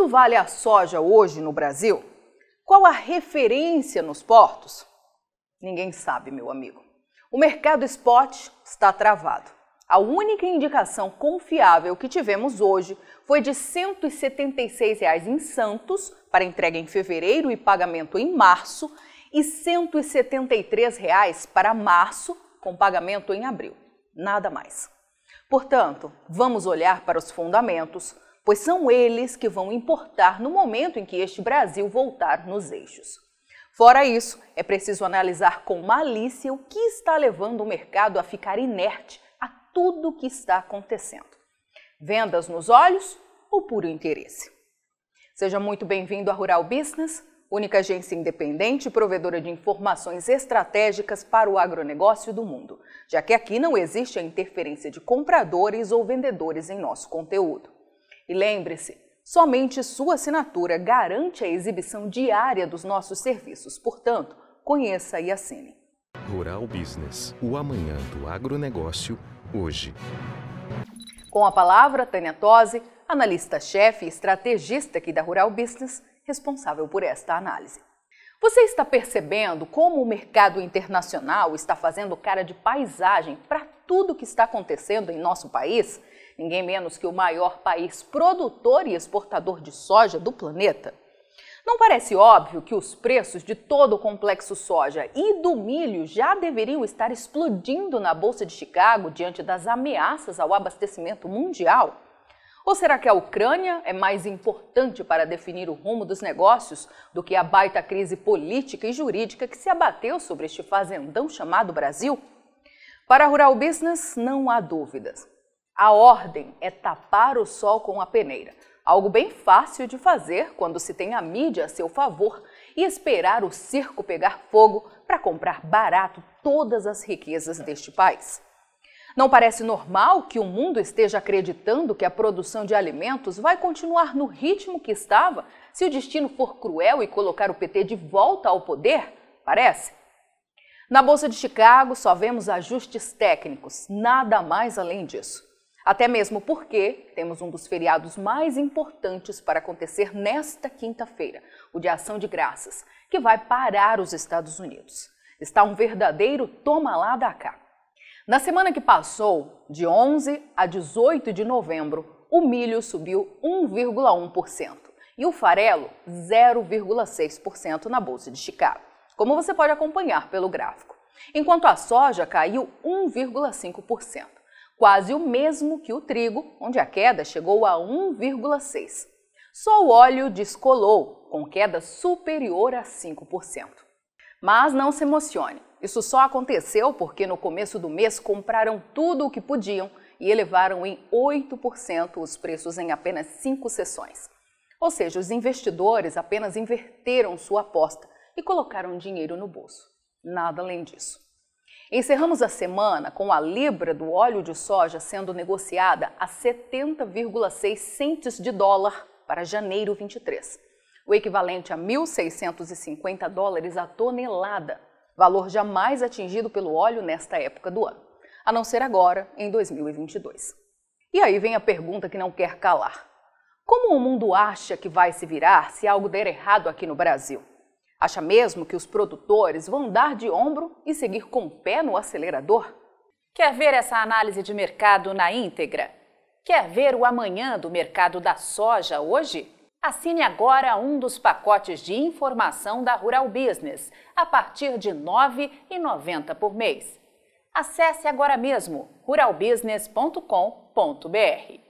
Quanto vale a soja hoje no Brasil? Qual a referência nos portos? Ninguém sabe, meu amigo. O mercado spot está travado. A única indicação confiável que tivemos hoje foi de 176 reais em Santos para entrega em fevereiro e pagamento em março e 173 reais para março com pagamento em abril. Nada mais. Portanto, vamos olhar para os fundamentos, pois são eles que vão importar no momento em que este Brasil voltar nos eixos. Fora isso, é preciso analisar com malícia o que está levando o mercado a ficar inerte tudo o que está acontecendo. Vendas nos olhos ou puro interesse? Seja muito bem-vindo à Rural Business, única agência independente e provedora de informações estratégicas para o agronegócio do mundo, já que aqui não existe a interferência de compradores ou vendedores em nosso conteúdo. E lembre-se, somente sua assinatura garante a exibição diária dos nossos serviços, portanto, conheça e assine. Rural Business, o amanhã do agronegócio hoje. Com a palavra, Tânia Tosi, analista-chefe e estrategista aqui da Rural Business, responsável por esta análise. Você está percebendo como o mercado internacional está fazendo cara de paisagem para tudo que está acontecendo em nosso país? Ninguém menos que o maior país produtor e exportador de soja do planeta. Não parece óbvio que os preços de todo o complexo soja e do milho já deveriam estar explodindo na Bolsa de Chicago diante das ameaças ao abastecimento mundial? Ou será que a Ucrânia é mais importante para definir o rumo dos negócios do que a baita crise política e jurídica que se abateu sobre este fazendão chamado Brasil? Para a Rural Business, não há dúvidas. A ordem é tapar o sol com a peneira. Algo bem fácil de fazer quando se tem a mídia a seu favor e esperar o circo pegar fogo para comprar barato todas as riquezas deste país. Não parece normal que o mundo esteja acreditando que a produção de alimentos vai continuar no ritmo que estava se o destino for cruel e colocar o PT de volta ao poder? Parece? Na Bolsa de Chicago só vemos ajustes técnicos, nada mais além disso. Até mesmo porque temos um dos feriados mais importantes para acontecer nesta quinta-feira, o de Ação de Graças, que vai parar os Estados Unidos. Está um verdadeiro toma lá da cá. Na semana que passou, de 11 a 18 de novembro, o milho subiu 1,1% e o farelo 0,6% na Bolsa de Chicago, como você pode acompanhar pelo gráfico, enquanto a soja caiu 1,5% quase o mesmo que o trigo, onde a queda chegou a 1,6%. Só o óleo descolou, com queda superior a 5%. Mas não se emocione, isso só aconteceu porque no começo do mês compraram tudo o que podiam e elevaram em 8% os preços em apenas cinco sessões. Ou seja, os investidores apenas inverteram sua aposta e colocaram dinheiro no bolso. Nada além disso. Encerramos a semana com a libra do óleo de soja sendo negociada a 70,6 centes de dólar para janeiro 23, o equivalente a 1.650 dólares a tonelada, valor jamais atingido pelo óleo nesta época do ano, a não ser agora, em 2022. E aí vem a pergunta que não quer calar. Como o mundo acha que vai se virar se algo der errado aqui no Brasil? Acha mesmo que os produtores vão dar de ombro e seguir com o pé no acelerador? Quer ver essa análise de mercado na íntegra? Quer ver o amanhã do mercado da soja hoje? Assine agora um dos pacotes de informação da Rural Business, a partir de R$ 9,90 por mês. Acesse agora mesmo ruralbusiness.com.br.